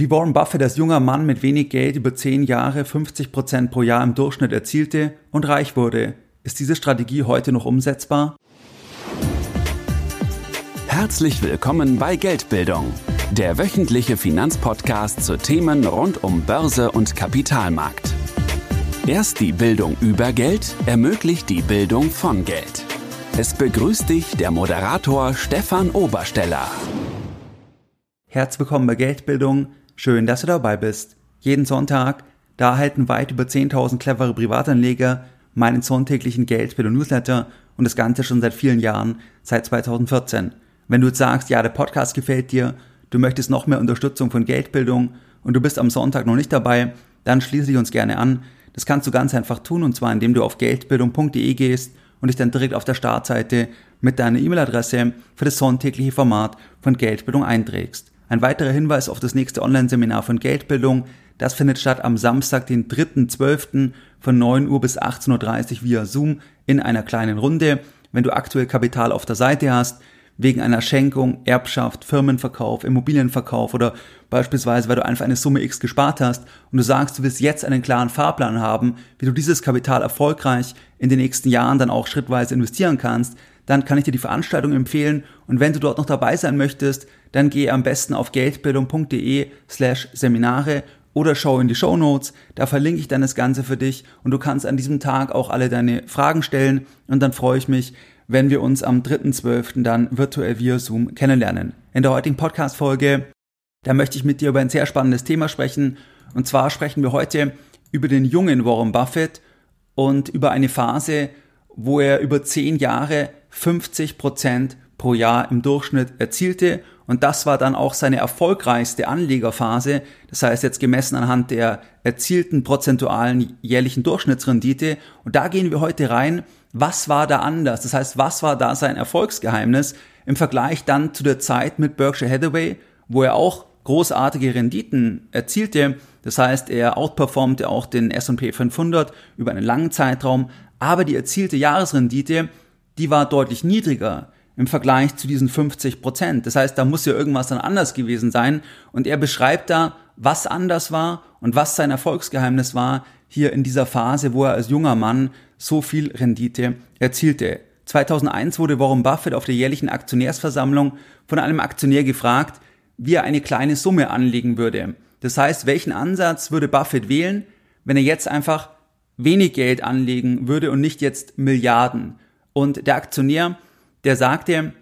Wie Warren Buffett als junger Mann mit wenig Geld über 10 Jahre 50 Prozent pro Jahr im Durchschnitt erzielte und reich wurde. Ist diese Strategie heute noch umsetzbar? Herzlich willkommen bei Geldbildung, der wöchentliche Finanzpodcast zu Themen rund um Börse und Kapitalmarkt. Erst die Bildung über Geld ermöglicht die Bildung von Geld. Es begrüßt dich der Moderator Stefan Obersteller. Herzlich willkommen bei Geldbildung Schön, dass du dabei bist. Jeden Sonntag, da erhalten weit über 10.000 clevere Privatanleger meinen sonntäglichen Geldbild- Newsletter und das Ganze schon seit vielen Jahren, seit 2014. Wenn du jetzt sagst, ja, der Podcast gefällt dir, du möchtest noch mehr Unterstützung von Geldbildung und du bist am Sonntag noch nicht dabei, dann schließe dich uns gerne an. Das kannst du ganz einfach tun und zwar indem du auf geldbildung.de gehst und dich dann direkt auf der Startseite mit deiner E-Mail-Adresse für das sonntägliche Format von Geldbildung einträgst. Ein weiterer Hinweis auf das nächste Online-Seminar von Geldbildung. Das findet statt am Samstag, den 3.12. von 9 Uhr bis 18.30 Uhr via Zoom in einer kleinen Runde. Wenn du aktuell Kapital auf der Seite hast, wegen einer Schenkung, Erbschaft, Firmenverkauf, Immobilienverkauf oder beispielsweise, weil du einfach eine Summe X gespart hast und du sagst, du willst jetzt einen klaren Fahrplan haben, wie du dieses Kapital erfolgreich in den nächsten Jahren dann auch schrittweise investieren kannst, dann kann ich dir die Veranstaltung empfehlen und wenn du dort noch dabei sein möchtest, dann geh am besten auf geldbildung.de slash Seminare oder schau in die Show Notes, da verlinke ich dann das Ganze für dich und du kannst an diesem Tag auch alle deine Fragen stellen und dann freue ich mich, wenn wir uns am 3.12. dann virtuell via Zoom kennenlernen. In der heutigen Podcast-Folge, da möchte ich mit dir über ein sehr spannendes Thema sprechen und zwar sprechen wir heute über den jungen Warren Buffett und über eine Phase, wo er über zehn Jahre 50 Prozent pro Jahr im Durchschnitt erzielte und das war dann auch seine erfolgreichste Anlegerphase. Das heißt jetzt gemessen anhand der erzielten prozentualen jährlichen Durchschnittsrendite. Und da gehen wir heute rein. Was war da anders? Das heißt, was war da sein Erfolgsgeheimnis im Vergleich dann zu der Zeit mit Berkshire Hathaway, wo er auch großartige Renditen erzielte. Das heißt, er outperformte auch den S&P 500 über einen langen Zeitraum, aber die erzielte Jahresrendite, die war deutlich niedriger im Vergleich zu diesen 50 Prozent. Das heißt, da muss ja irgendwas dann anders gewesen sein. Und er beschreibt da, was anders war und was sein Erfolgsgeheimnis war hier in dieser Phase, wo er als junger Mann so viel Rendite erzielte. 2001 wurde Warren Buffett auf der jährlichen Aktionärsversammlung von einem Aktionär gefragt, wie er eine kleine Summe anlegen würde. Das heißt, welchen Ansatz würde Buffett wählen, wenn er jetzt einfach wenig Geld anlegen würde und nicht jetzt Milliarden? Und der Aktionär der sagte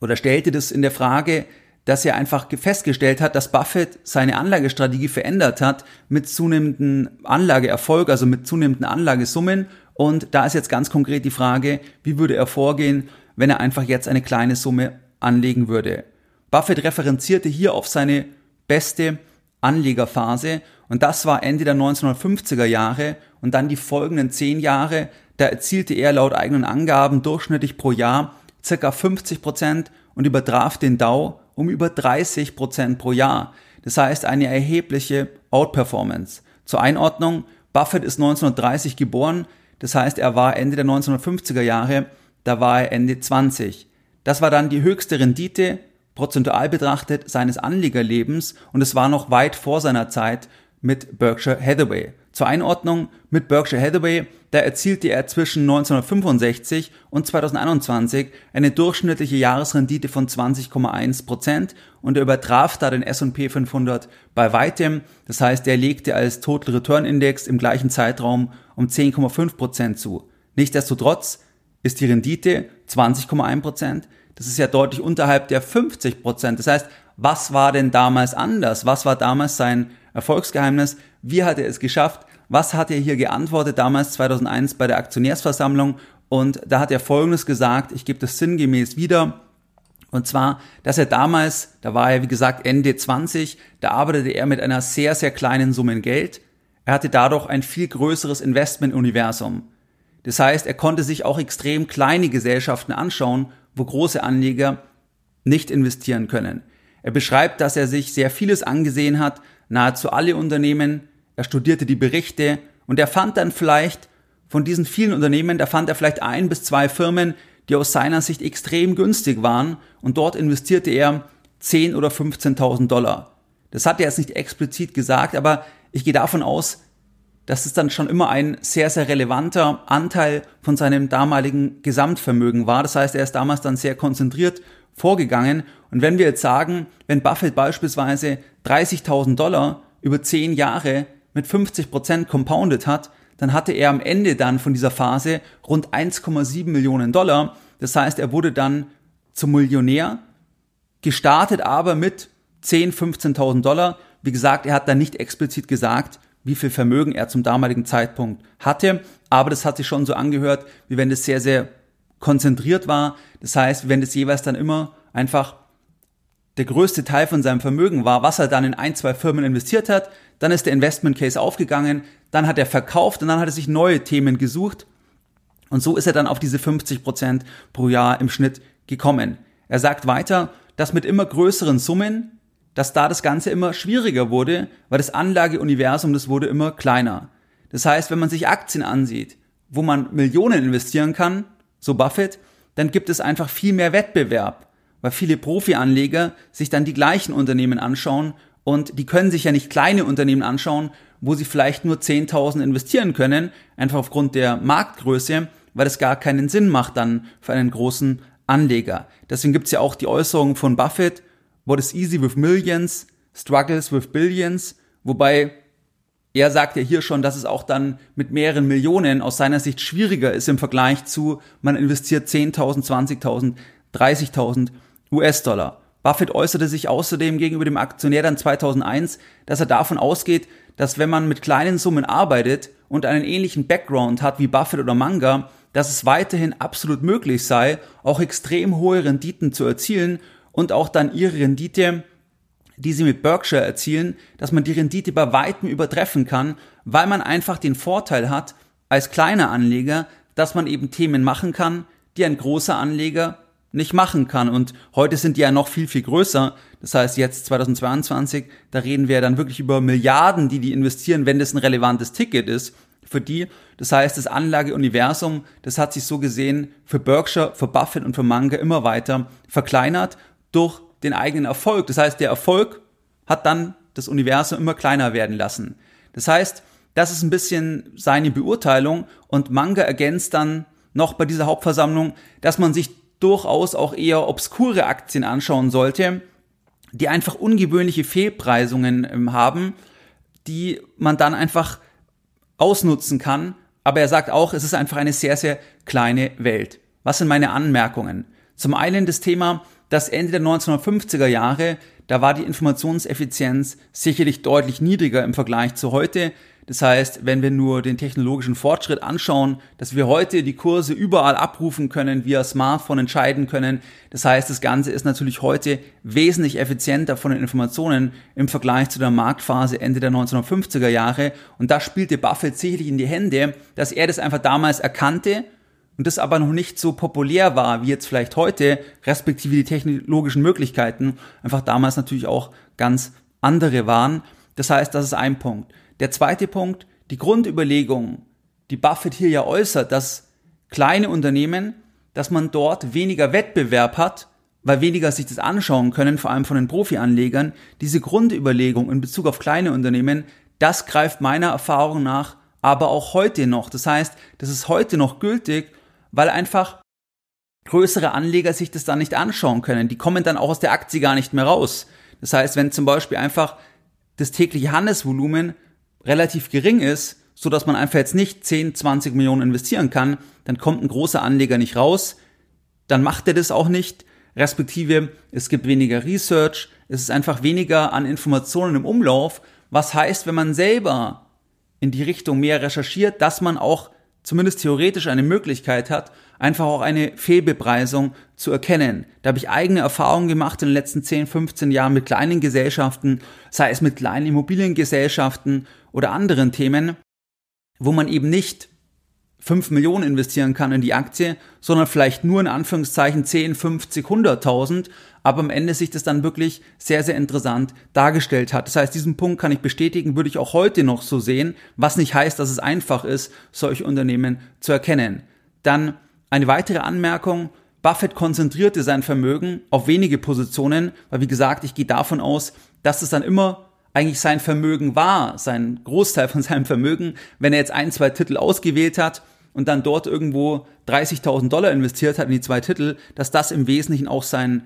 oder stellte das in der Frage, dass er einfach festgestellt hat, dass Buffett seine Anlagestrategie verändert hat mit zunehmendem Anlageerfolg, also mit zunehmenden Anlagesummen. Und da ist jetzt ganz konkret die Frage, wie würde er vorgehen, wenn er einfach jetzt eine kleine Summe anlegen würde. Buffett referenzierte hier auf seine beste Anlegerphase und das war Ende der 1950er Jahre und dann die folgenden zehn Jahre, da erzielte er laut eigenen Angaben durchschnittlich pro Jahr circa 50 Prozent und übertraf den Dow um über 30 Prozent pro Jahr. Das heißt eine erhebliche Outperformance. Zur Einordnung, Buffett ist 1930 geboren, das heißt er war Ende der 1950er Jahre, da war er Ende 20. Das war dann die höchste Rendite, prozentual betrachtet, seines Anlegerlebens und es war noch weit vor seiner Zeit mit Berkshire Hathaway. Zur Einordnung, mit Berkshire Hathaway, da erzielte er zwischen 1965 und 2021 eine durchschnittliche Jahresrendite von 20,1 Prozent und er übertraf da den S&P 500 bei weitem. Das heißt, er legte als Total Return Index im gleichen Zeitraum um 10,5 Prozent zu. Nichtsdestotrotz ist die Rendite 20,1 Prozent. Das ist ja deutlich unterhalb der 50 Prozent. Das heißt, was war denn damals anders? Was war damals sein Erfolgsgeheimnis. Wie hat er es geschafft? Was hat er hier geantwortet damals 2001 bei der Aktionärsversammlung? Und da hat er Folgendes gesagt, ich gebe das sinngemäß wieder. Und zwar, dass er damals, da war er wie gesagt Ende 20, da arbeitete er mit einer sehr, sehr kleinen Summe Geld. Er hatte dadurch ein viel größeres Investmentuniversum. Das heißt, er konnte sich auch extrem kleine Gesellschaften anschauen, wo große Anleger nicht investieren können. Er beschreibt, dass er sich sehr vieles angesehen hat, nahezu alle Unternehmen, er studierte die Berichte und er fand dann vielleicht von diesen vielen Unternehmen, da fand er vielleicht ein bis zwei Firmen, die aus seiner Sicht extrem günstig waren und dort investierte er 10 oder 15.000 Dollar. Das hat er jetzt nicht explizit gesagt, aber ich gehe davon aus, dass es dann schon immer ein sehr, sehr relevanter Anteil von seinem damaligen Gesamtvermögen war. Das heißt, er ist damals dann sehr konzentriert vorgegangen. Und wenn wir jetzt sagen, wenn Buffett beispielsweise 30.000 Dollar über 10 Jahre mit 50 Prozent compounded hat, dann hatte er am Ende dann von dieser Phase rund 1,7 Millionen Dollar. Das heißt, er wurde dann zum Millionär, gestartet aber mit 10, 15.000 Dollar. Wie gesagt, er hat dann nicht explizit gesagt, wie viel Vermögen er zum damaligen Zeitpunkt hatte, aber das hat sich schon so angehört, wie wenn das sehr, sehr konzentriert war. Das heißt, wenn das jeweils dann immer einfach der größte Teil von seinem Vermögen war, was er dann in ein, zwei Firmen investiert hat, dann ist der Investment Case aufgegangen, dann hat er verkauft und dann hat er sich neue Themen gesucht und so ist er dann auf diese 50 Prozent pro Jahr im Schnitt gekommen. Er sagt weiter, dass mit immer größeren Summen, dass da das Ganze immer schwieriger wurde, weil das Anlageuniversum, das wurde immer kleiner. Das heißt, wenn man sich Aktien ansieht, wo man Millionen investieren kann, so Buffett, dann gibt es einfach viel mehr Wettbewerb, weil viele Profi-Anleger sich dann die gleichen Unternehmen anschauen und die können sich ja nicht kleine Unternehmen anschauen, wo sie vielleicht nur 10.000 investieren können, einfach aufgrund der Marktgröße, weil es gar keinen Sinn macht dann für einen großen Anleger. Deswegen gibt's ja auch die Äußerung von Buffett, what is easy with millions, struggles with billions, wobei er sagt ja hier schon, dass es auch dann mit mehreren Millionen aus seiner Sicht schwieriger ist im Vergleich zu, man investiert 10.000, 20.000, 30.000 US-Dollar. Buffett äußerte sich außerdem gegenüber dem Aktionär dann 2001, dass er davon ausgeht, dass wenn man mit kleinen Summen arbeitet und einen ähnlichen Background hat wie Buffett oder Manga, dass es weiterhin absolut möglich sei, auch extrem hohe Renditen zu erzielen und auch dann ihre Rendite die sie mit Berkshire erzielen, dass man die Rendite bei weitem übertreffen kann, weil man einfach den Vorteil hat, als kleiner Anleger, dass man eben Themen machen kann, die ein großer Anleger nicht machen kann. Und heute sind die ja noch viel, viel größer. Das heißt, jetzt 2022, da reden wir dann wirklich über Milliarden, die die investieren, wenn das ein relevantes Ticket ist für die. Das heißt, das Anlageuniversum, das hat sich so gesehen für Berkshire, für Buffett und für Manga immer weiter verkleinert durch den eigenen Erfolg. Das heißt, der Erfolg hat dann das Universum immer kleiner werden lassen. Das heißt, das ist ein bisschen seine Beurteilung und Manga ergänzt dann noch bei dieser Hauptversammlung, dass man sich durchaus auch eher obskure Aktien anschauen sollte, die einfach ungewöhnliche Fehlpreisungen ähm, haben, die man dann einfach ausnutzen kann. Aber er sagt auch, es ist einfach eine sehr, sehr kleine Welt. Was sind meine Anmerkungen? Zum einen das Thema, das Ende der 1950er Jahre, da war die Informationseffizienz sicherlich deutlich niedriger im Vergleich zu heute. Das heißt, wenn wir nur den technologischen Fortschritt anschauen, dass wir heute die Kurse überall abrufen können, via Smartphone entscheiden können. Das heißt, das Ganze ist natürlich heute wesentlich effizienter von den Informationen im Vergleich zu der Marktphase Ende der 1950er Jahre. Und da spielte Buffett sicherlich in die Hände, dass er das einfach damals erkannte und das aber noch nicht so populär war wie jetzt vielleicht heute, respektive die technologischen Möglichkeiten einfach damals natürlich auch ganz andere waren. Das heißt, das ist ein Punkt. Der zweite Punkt, die Grundüberlegung, die Buffett hier ja äußert, dass kleine Unternehmen, dass man dort weniger Wettbewerb hat, weil weniger sich das anschauen können, vor allem von den Profi-Anlegern, diese Grundüberlegung in Bezug auf kleine Unternehmen, das greift meiner Erfahrung nach aber auch heute noch. Das heißt, das ist heute noch gültig weil einfach größere Anleger sich das dann nicht anschauen können. Die kommen dann auch aus der Aktie gar nicht mehr raus. Das heißt, wenn zum Beispiel einfach das tägliche Handelsvolumen relativ gering ist, so dass man einfach jetzt nicht 10, 20 Millionen investieren kann, dann kommt ein großer Anleger nicht raus, dann macht er das auch nicht, respektive es gibt weniger Research, es ist einfach weniger an Informationen im Umlauf, was heißt, wenn man selber in die Richtung mehr recherchiert, dass man auch zumindest theoretisch eine Möglichkeit hat, einfach auch eine Fehlbepreisung zu erkennen. Da habe ich eigene Erfahrungen gemacht in den letzten 10, 15 Jahren mit kleinen Gesellschaften, sei es mit kleinen Immobiliengesellschaften oder anderen Themen, wo man eben nicht 5 Millionen investieren kann in die Aktie, sondern vielleicht nur in Anführungszeichen 10, 50, 100.000, aber am Ende sich das dann wirklich sehr, sehr interessant dargestellt hat. Das heißt, diesen Punkt kann ich bestätigen, würde ich auch heute noch so sehen, was nicht heißt, dass es einfach ist, solche Unternehmen zu erkennen. Dann eine weitere Anmerkung, Buffett konzentrierte sein Vermögen auf wenige Positionen, weil wie gesagt, ich gehe davon aus, dass es dann immer eigentlich sein Vermögen war, sein Großteil von seinem Vermögen, wenn er jetzt ein, zwei Titel ausgewählt hat und dann dort irgendwo 30.000 Dollar investiert hat in die zwei Titel, dass das im Wesentlichen auch sein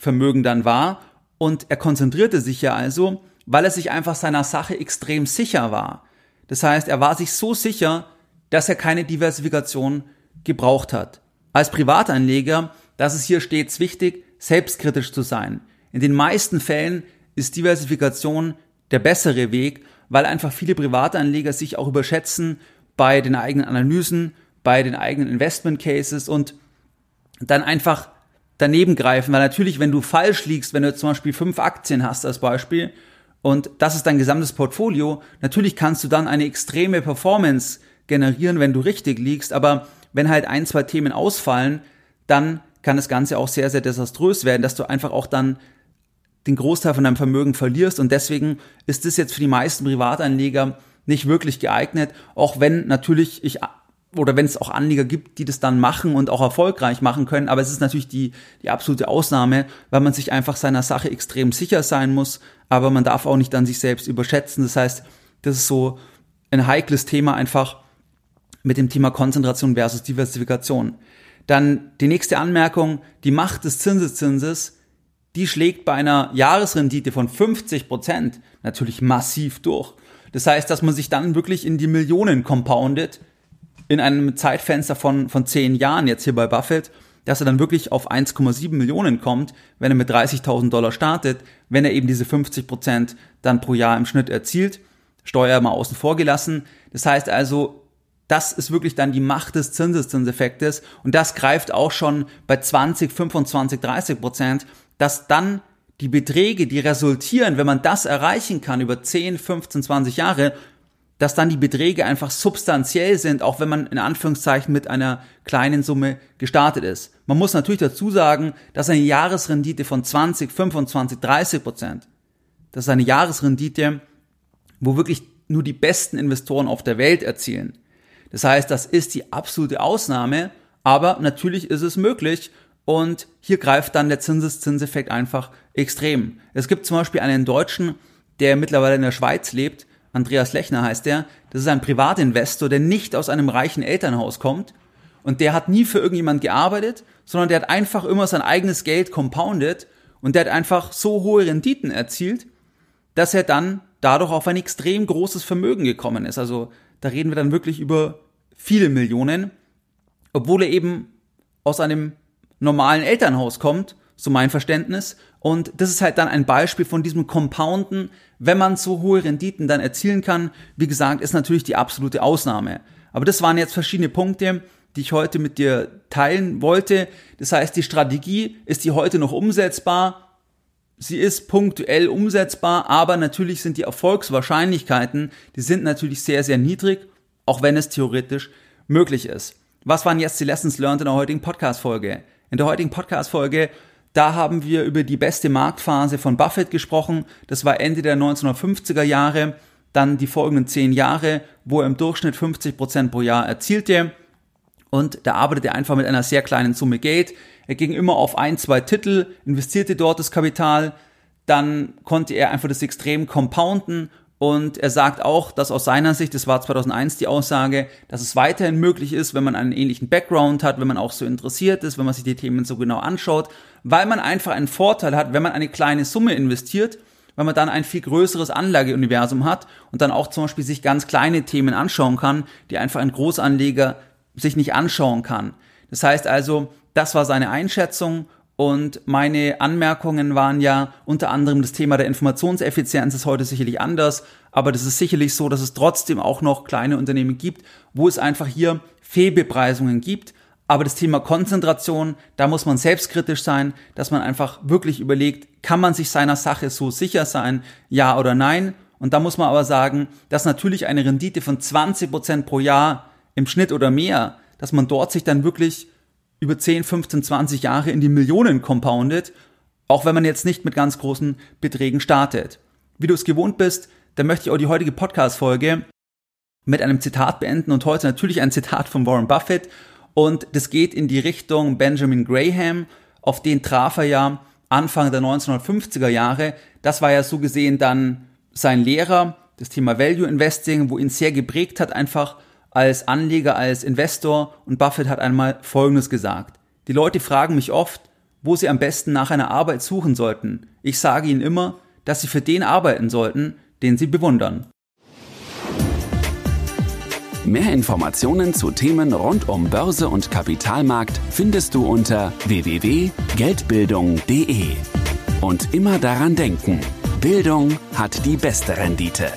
Vermögen dann war. Und er konzentrierte sich ja also, weil er sich einfach seiner Sache extrem sicher war. Das heißt, er war sich so sicher, dass er keine Diversifikation gebraucht hat. Als Privatanleger, das ist hier stets wichtig, selbstkritisch zu sein. In den meisten Fällen ist Diversifikation der bessere Weg, weil einfach viele Privatanleger sich auch überschätzen bei den eigenen Analysen, bei den eigenen Investment Cases und dann einfach daneben greifen, weil natürlich, wenn du falsch liegst, wenn du zum Beispiel fünf Aktien hast als Beispiel und das ist dein gesamtes Portfolio, natürlich kannst du dann eine extreme Performance generieren, wenn du richtig liegst, aber wenn halt ein, zwei Themen ausfallen, dann kann das Ganze auch sehr, sehr desaströs werden, dass du einfach auch dann den Großteil von deinem Vermögen verlierst. Und deswegen ist das jetzt für die meisten Privatanleger nicht wirklich geeignet, auch wenn natürlich ich oder wenn es auch Anleger gibt, die das dann machen und auch erfolgreich machen können, aber es ist natürlich die, die absolute Ausnahme, weil man sich einfach seiner Sache extrem sicher sein muss, aber man darf auch nicht an sich selbst überschätzen. Das heißt, das ist so ein heikles Thema einfach mit dem Thema Konzentration versus Diversifikation. Dann die nächste Anmerkung, die Macht des Zinseszinses die schlägt bei einer Jahresrendite von 50 Prozent natürlich massiv durch. Das heißt, dass man sich dann wirklich in die Millionen compoundet in einem Zeitfenster von, von 10 Jahren jetzt hier bei Buffett, dass er dann wirklich auf 1,7 Millionen kommt, wenn er mit 30.000 Dollar startet, wenn er eben diese 50 Prozent dann pro Jahr im Schnitt erzielt. Steuer mal außen vor gelassen. Das heißt also, das ist wirklich dann die Macht des Zinseszinseffektes und das greift auch schon bei 20, 25, 30 Prozent dass dann die Beträge, die resultieren, wenn man das erreichen kann über 10, 15, 20 Jahre, dass dann die Beträge einfach substanziell sind, auch wenn man in Anführungszeichen mit einer kleinen Summe gestartet ist. Man muss natürlich dazu sagen, dass eine Jahresrendite von 20, 25, 30 Prozent, das ist eine Jahresrendite, wo wirklich nur die besten Investoren auf der Welt erzielen. Das heißt, das ist die absolute Ausnahme, aber natürlich ist es möglich und hier greift dann der Zinseszinseffekt einfach extrem. Es gibt zum Beispiel einen Deutschen, der mittlerweile in der Schweiz lebt, Andreas Lechner heißt der. Das ist ein Privatinvestor, der nicht aus einem reichen Elternhaus kommt. Und der hat nie für irgendjemand gearbeitet, sondern der hat einfach immer sein eigenes Geld compounded und der hat einfach so hohe Renditen erzielt, dass er dann dadurch auf ein extrem großes Vermögen gekommen ist. Also da reden wir dann wirklich über viele Millionen, obwohl er eben aus einem normalen Elternhaus kommt, so mein Verständnis. Und das ist halt dann ein Beispiel von diesem Compounden, wenn man so hohe Renditen dann erzielen kann. Wie gesagt, ist natürlich die absolute Ausnahme. Aber das waren jetzt verschiedene Punkte, die ich heute mit dir teilen wollte. Das heißt, die Strategie ist die heute noch umsetzbar. Sie ist punktuell umsetzbar, aber natürlich sind die Erfolgswahrscheinlichkeiten, die sind natürlich sehr, sehr niedrig, auch wenn es theoretisch möglich ist. Was waren jetzt die Lessons learned in der heutigen Podcast-Folge? In der heutigen Podcast-Folge, da haben wir über die beste Marktphase von Buffett gesprochen. Das war Ende der 1950er Jahre, dann die folgenden zehn Jahre, wo er im Durchschnitt 50 Prozent pro Jahr erzielte. Und da arbeitete er einfach mit einer sehr kleinen Summe Geld. Er ging immer auf ein, zwei Titel, investierte dort das Kapital. Dann konnte er einfach das extrem compounden und er sagt auch, dass aus seiner Sicht, das war 2001 die Aussage, dass es weiterhin möglich ist, wenn man einen ähnlichen Background hat, wenn man auch so interessiert ist, wenn man sich die Themen so genau anschaut, weil man einfach einen Vorteil hat, wenn man eine kleine Summe investiert, weil man dann ein viel größeres Anlageuniversum hat und dann auch zum Beispiel sich ganz kleine Themen anschauen kann, die einfach ein Großanleger sich nicht anschauen kann. Das heißt also, das war seine Einschätzung und meine Anmerkungen waren ja unter anderem das Thema der Informationseffizienz ist heute sicherlich anders, aber das ist sicherlich so, dass es trotzdem auch noch kleine Unternehmen gibt, wo es einfach hier Fehlbepreisungen gibt. Aber das Thema Konzentration, da muss man selbstkritisch sein, dass man einfach wirklich überlegt, kann man sich seiner Sache so sicher sein, ja oder nein? Und da muss man aber sagen, dass natürlich eine Rendite von 20 Prozent pro Jahr im Schnitt oder mehr, dass man dort sich dann wirklich über 10, 15, 20 Jahre in die Millionen compoundet, auch wenn man jetzt nicht mit ganz großen Beträgen startet. Wie du es gewohnt bist, dann möchte ich auch die heutige Podcast-Folge mit einem Zitat beenden und heute natürlich ein Zitat von Warren Buffett und das geht in die Richtung Benjamin Graham, auf den traf er ja Anfang der 1950er Jahre. Das war ja so gesehen dann sein Lehrer, das Thema Value Investing, wo ihn sehr geprägt hat, einfach als Anleger, als Investor. Und Buffett hat einmal Folgendes gesagt. Die Leute fragen mich oft, wo sie am besten nach einer Arbeit suchen sollten. Ich sage ihnen immer, dass sie für den arbeiten sollten, den sie bewundern. Mehr Informationen zu Themen rund um Börse und Kapitalmarkt findest du unter www.geldbildung.de. Und immer daran denken, Bildung hat die beste Rendite.